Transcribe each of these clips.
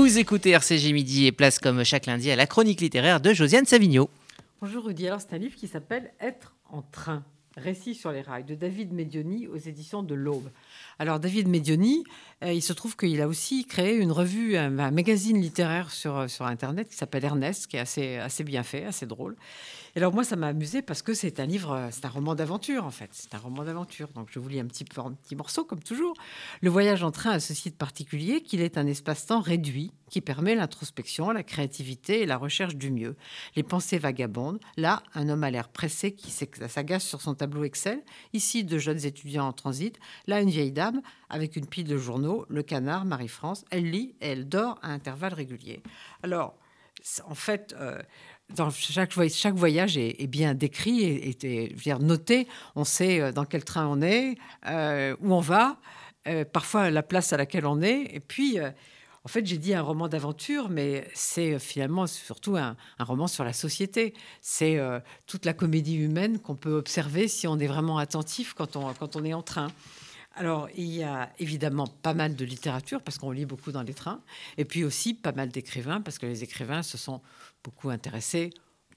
Vous écoutez RCG Midi et place comme chaque lundi à la chronique littéraire de Josiane Savigno. Bonjour Rudy, alors c'est un livre qui s'appelle Être en train. Récit sur les rails de David Medioni aux éditions de l'Aube. Alors David Medioni, euh, il se trouve qu'il a aussi créé une revue, un, magazine littéraire sur, euh, sur Internet qui s'appelle Ernest, qui est assez, assez bien fait, assez drôle. Et alors moi, ça m'a amusé parce que c'est un livre, euh, c'est un roman d'aventure en fait. C'est un roman d'aventure. Donc je vous lis un petit, un petit morceau comme toujours. Le voyage en train a ceci de particulier qu'il est un espace-temps réduit qui permet l'introspection, la créativité et la recherche du mieux. Les pensées vagabondes. Là, un homme a l'air pressé qui s'agace sur son tableau Excel. Ici, deux jeunes étudiants en transit. Là, une vieille dame avec une pile de journaux. Le canard, Marie-France. Elle lit et elle dort à intervalles réguliers. Alors, en fait, euh, dans chaque, chaque voyage est, bien décrit et, et, noté. On sait euh, dans quel train on est, euh, où on va, parfois la place à laquelle on est. Et puis, en fait, j'ai dit un roman d'aventure, mais c'est finalement surtout un, roman sur la société. C'est euh, toute la comédie humaine qu'on peut observer si on est vraiment attentif quand on, quand on est en train. Alors, il y a évidemment pas mal de littérature, parce qu'on lit beaucoup dans les trains, et puis aussi pas mal d'écrivains, parce que les écrivains se sont beaucoup intéressés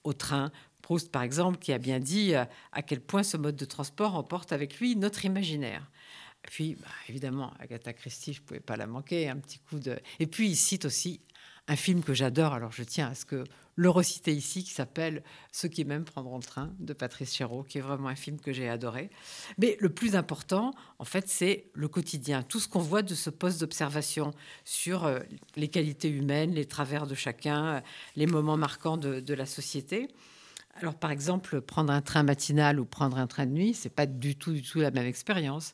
au train. Proust, par exemple, qui a bien dit euh, à quel point ce mode de transport emporte avec lui notre imaginaire. Puis, bah, évidemment, Agatha Christie, je ne pouvais pas la manquer. Un petit coup de. Et puis, il cite aussi un film que j'adore. Alors, je tiens à ce que le reciter ici, qui s'appelle Ceux qui m'aiment prendront le train de Patrice Chéreau, qui est vraiment un film que j'ai adoré. Mais le plus important, en fait, c'est le quotidien. Tout ce qu'on voit de ce poste d'observation sur euh, les qualités humaines, les travers de chacun, euh, les moments marquants de, de la société. Alors, par exemple, prendre un train matinal ou prendre un train de nuit, c'est pas du tout, du tout la même expérience.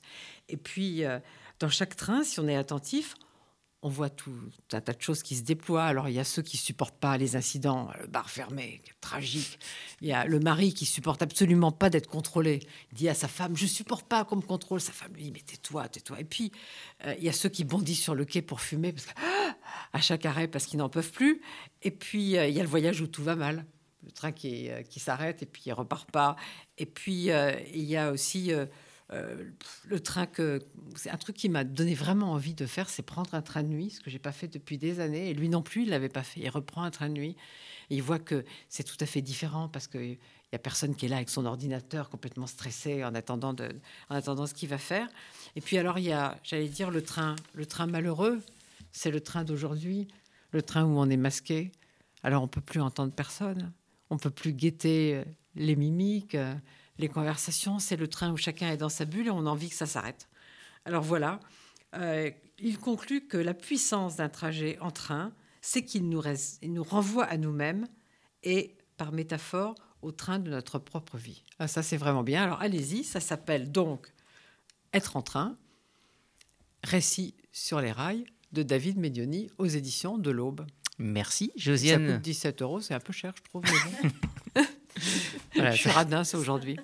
Et puis, euh, dans chaque train, si on est attentif, on voit tout un tas de choses qui se déploient. Alors, il y a ceux qui supportent pas les incidents, le bar fermé, tragique. Il y a le mari qui supporte absolument pas d'être contrôlé. Il dit à sa femme, je supporte pas qu'on me contrôle. Sa femme lui dit, mais tais-toi, tais-toi. Et puis, euh, il y a ceux qui bondissent sur le quai pour fumer à chaque arrêt parce qu'ils n'en peuvent plus. Et puis, euh, il y a le voyage où tout va mal le train qui, qui s'arrête et puis il repart pas. Et puis il y a aussi euh, le train que c'est un truc qui m'a donné vraiment envie de faire, c'est prendre un train de nuit, ce que j'ai pas fait depuis des années. Et lui non plus, il l'avait pas fait. Il reprend un train de nuit et il voit que c'est tout à fait différent parce que il y a personne qui est là avec son ordinateur complètement stressé en attendant de, en attendant ce qu'il va faire. Et puis alors il y a, j'allais dire le train, le train malheureux, c'est le train d'aujourd'hui, le train où on est masqué. Alors on peut plus entendre personne, on peut plus guetter les mimiques les conversations, c'est le train où chacun est dans sa bulle et on a envie que ça s'arrête. Alors voilà, euh, il conclut que la puissance d'un trajet en train, c'est qu'il nous, nous renvoie à nous-mêmes et, par métaphore, au train de notre propre vie. Ah, ça, c'est vraiment bien. Alors allez-y, ça s'appelle donc Être en train, récit sur les rails de David Medioni aux éditions de l'Aube. Merci, Josiane. Ça coûte 17 euros, c'est un peu cher, je trouve. je suis radin, ça, aujourd'hui.